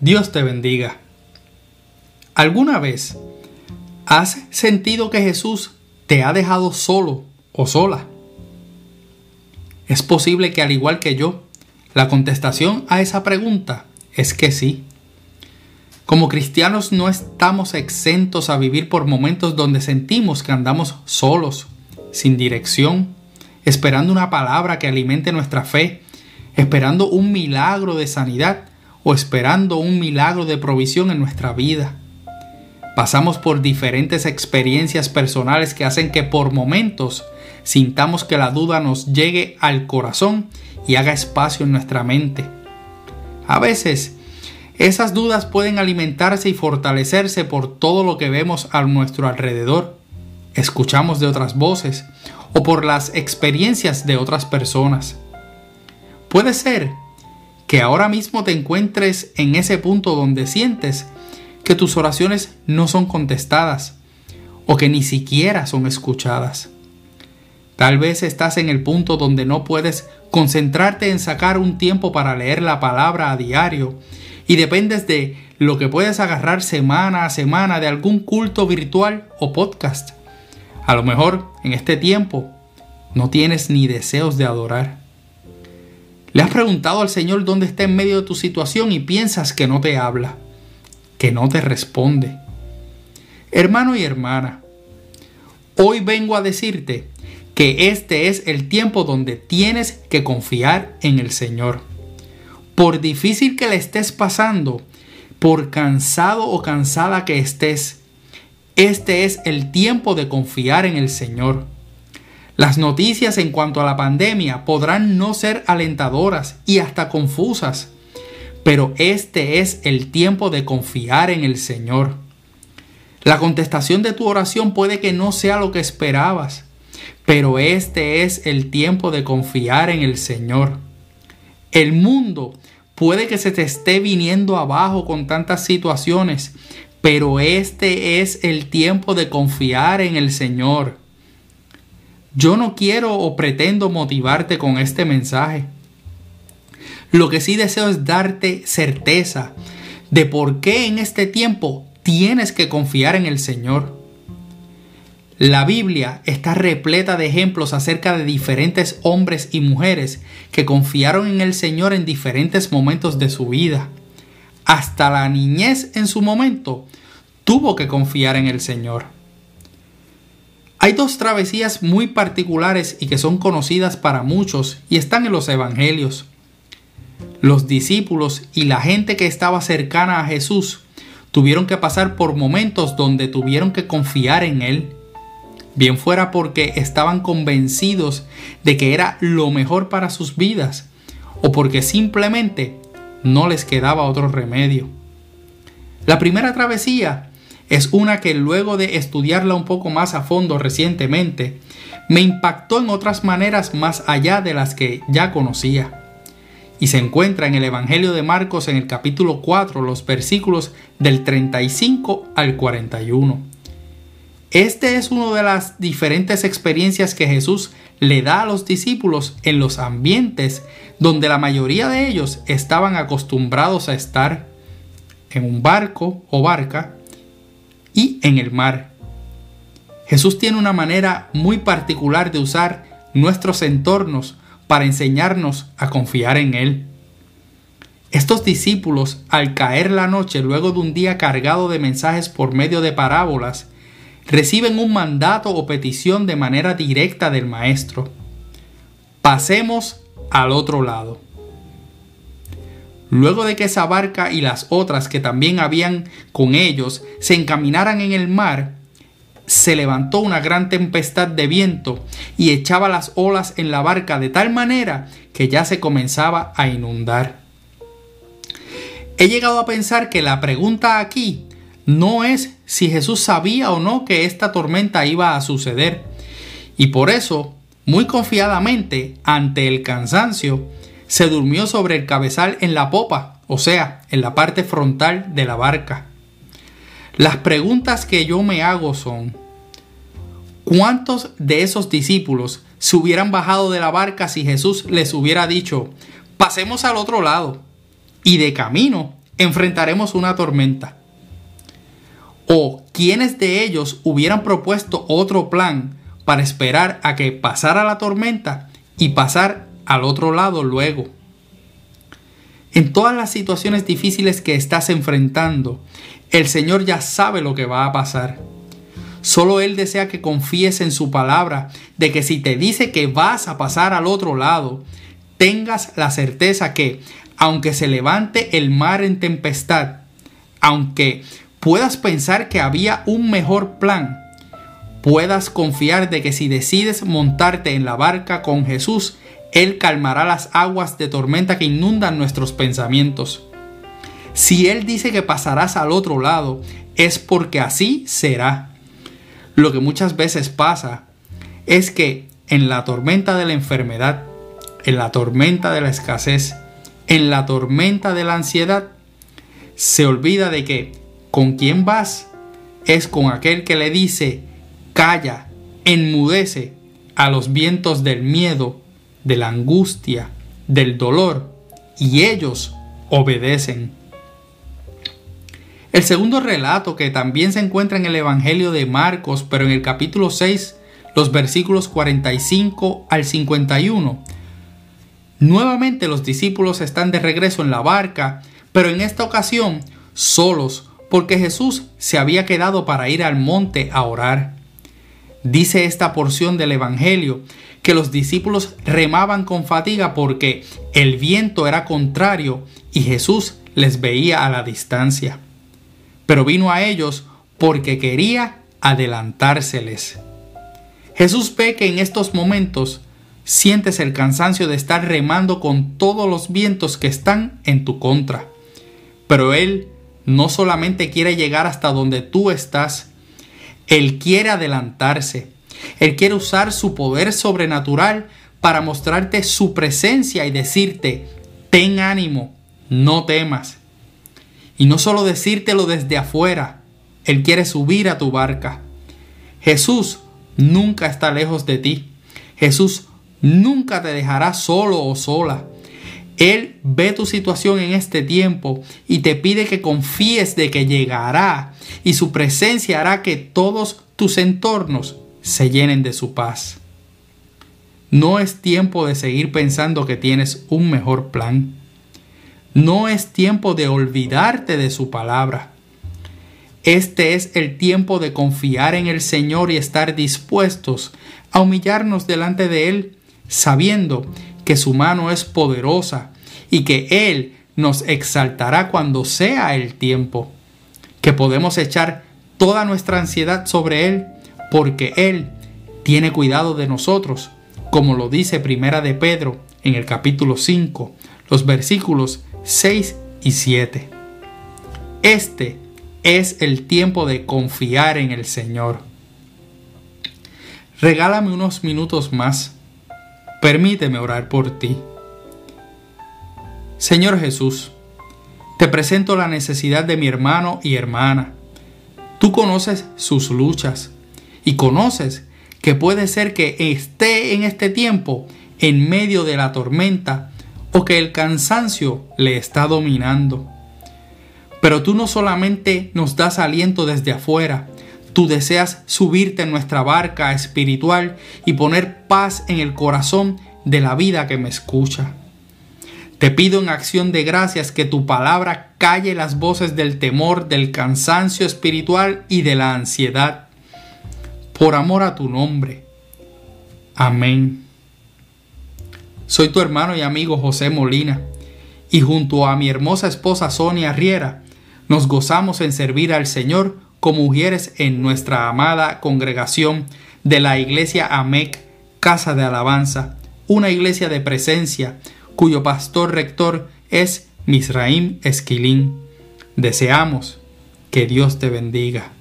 Dios te bendiga. ¿Alguna vez has sentido que Jesús te ha dejado solo o sola? Es posible que al igual que yo, la contestación a esa pregunta es que sí. Como cristianos no estamos exentos a vivir por momentos donde sentimos que andamos solos, sin dirección, esperando una palabra que alimente nuestra fe, esperando un milagro de sanidad o esperando un milagro de provisión en nuestra vida. Pasamos por diferentes experiencias personales que hacen que por momentos sintamos que la duda nos llegue al corazón y haga espacio en nuestra mente. A veces, esas dudas pueden alimentarse y fortalecerse por todo lo que vemos a nuestro alrededor, escuchamos de otras voces o por las experiencias de otras personas. Puede ser que ahora mismo te encuentres en ese punto donde sientes que tus oraciones no son contestadas o que ni siquiera son escuchadas. Tal vez estás en el punto donde no puedes concentrarte en sacar un tiempo para leer la palabra a diario y dependes de lo que puedes agarrar semana a semana de algún culto virtual o podcast. A lo mejor en este tiempo no tienes ni deseos de adorar. Le has preguntado al Señor dónde está en medio de tu situación y piensas que no te habla, que no te responde. Hermano y hermana, hoy vengo a decirte que este es el tiempo donde tienes que confiar en el Señor. Por difícil que le estés pasando, por cansado o cansada que estés, este es el tiempo de confiar en el Señor. Las noticias en cuanto a la pandemia podrán no ser alentadoras y hasta confusas, pero este es el tiempo de confiar en el Señor. La contestación de tu oración puede que no sea lo que esperabas, pero este es el tiempo de confiar en el Señor. El mundo puede que se te esté viniendo abajo con tantas situaciones, pero este es el tiempo de confiar en el Señor. Yo no quiero o pretendo motivarte con este mensaje. Lo que sí deseo es darte certeza de por qué en este tiempo tienes que confiar en el Señor. La Biblia está repleta de ejemplos acerca de diferentes hombres y mujeres que confiaron en el Señor en diferentes momentos de su vida. Hasta la niñez en su momento tuvo que confiar en el Señor. Hay dos travesías muy particulares y que son conocidas para muchos y están en los evangelios. Los discípulos y la gente que estaba cercana a Jesús tuvieron que pasar por momentos donde tuvieron que confiar en Él, bien fuera porque estaban convencidos de que era lo mejor para sus vidas o porque simplemente no les quedaba otro remedio. La primera travesía es una que luego de estudiarla un poco más a fondo recientemente, me impactó en otras maneras más allá de las que ya conocía. Y se encuentra en el Evangelio de Marcos en el capítulo 4, los versículos del 35 al 41. Este es una de las diferentes experiencias que Jesús le da a los discípulos en los ambientes donde la mayoría de ellos estaban acostumbrados a estar en un barco o barca y en el mar. Jesús tiene una manera muy particular de usar nuestros entornos para enseñarnos a confiar en Él. Estos discípulos, al caer la noche luego de un día cargado de mensajes por medio de parábolas, reciben un mandato o petición de manera directa del Maestro. Pasemos al otro lado. Luego de que esa barca y las otras que también habían con ellos se encaminaran en el mar, se levantó una gran tempestad de viento y echaba las olas en la barca de tal manera que ya se comenzaba a inundar. He llegado a pensar que la pregunta aquí no es si Jesús sabía o no que esta tormenta iba a suceder, y por eso, muy confiadamente, ante el cansancio, se durmió sobre el cabezal en la popa, o sea, en la parte frontal de la barca. Las preguntas que yo me hago son, ¿cuántos de esos discípulos se hubieran bajado de la barca si Jesús les hubiera dicho, pasemos al otro lado? Y de camino enfrentaremos una tormenta. ¿O quiénes de ellos hubieran propuesto otro plan para esperar a que pasara la tormenta y pasar al otro lado luego? En todas las situaciones difíciles que estás enfrentando, el Señor ya sabe lo que va a pasar. Solo Él desea que confíes en su palabra, de que si te dice que vas a pasar al otro lado, tengas la certeza que, aunque se levante el mar en tempestad, aunque puedas pensar que había un mejor plan, puedas confiar de que si decides montarte en la barca con Jesús, Él calmará las aguas de tormenta que inundan nuestros pensamientos. Si Él dice que pasarás al otro lado, es porque así será. Lo que muchas veces pasa es que en la tormenta de la enfermedad, en la tormenta de la escasez, en la tormenta de la ansiedad, se olvida de que con quién vas es con aquel que le dice, calla, enmudece a los vientos del miedo, de la angustia, del dolor, y ellos obedecen. El segundo relato que también se encuentra en el Evangelio de Marcos, pero en el capítulo 6, los versículos 45 al 51. Nuevamente los discípulos están de regreso en la barca, pero en esta ocasión solos, porque Jesús se había quedado para ir al monte a orar. Dice esta porción del Evangelio que los discípulos remaban con fatiga porque el viento era contrario y Jesús les veía a la distancia pero vino a ellos porque quería adelantárseles. Jesús ve que en estos momentos sientes el cansancio de estar remando con todos los vientos que están en tu contra. Pero Él no solamente quiere llegar hasta donde tú estás, Él quiere adelantarse. Él quiere usar su poder sobrenatural para mostrarte su presencia y decirte, ten ánimo, no temas. Y no solo decírtelo desde afuera, Él quiere subir a tu barca. Jesús nunca está lejos de ti. Jesús nunca te dejará solo o sola. Él ve tu situación en este tiempo y te pide que confíes de que llegará y su presencia hará que todos tus entornos se llenen de su paz. No es tiempo de seguir pensando que tienes un mejor plan. No es tiempo de olvidarte de su palabra. Este es el tiempo de confiar en el Señor y estar dispuestos a humillarnos delante de Él, sabiendo que su mano es poderosa y que Él nos exaltará cuando sea el tiempo, que podemos echar toda nuestra ansiedad sobre Él, porque Él tiene cuidado de nosotros, como lo dice Primera de Pedro en el capítulo 5, los versículos 6 y 7. Este es el tiempo de confiar en el Señor. Regálame unos minutos más. Permíteme orar por ti. Señor Jesús, te presento la necesidad de mi hermano y hermana. Tú conoces sus luchas y conoces que puede ser que esté en este tiempo en medio de la tormenta o que el cansancio le está dominando. Pero tú no solamente nos das aliento desde afuera, tú deseas subirte en nuestra barca espiritual y poner paz en el corazón de la vida que me escucha. Te pido en acción de gracias que tu palabra calle las voces del temor, del cansancio espiritual y de la ansiedad. Por amor a tu nombre. Amén. Soy tu hermano y amigo José Molina, y junto a mi hermosa esposa Sonia Riera, nos gozamos en servir al Señor como mujeres en nuestra amada congregación de la iglesia AMEC, Casa de Alabanza, una iglesia de presencia, cuyo pastor rector es Misraim Esquilín. Deseamos que Dios te bendiga.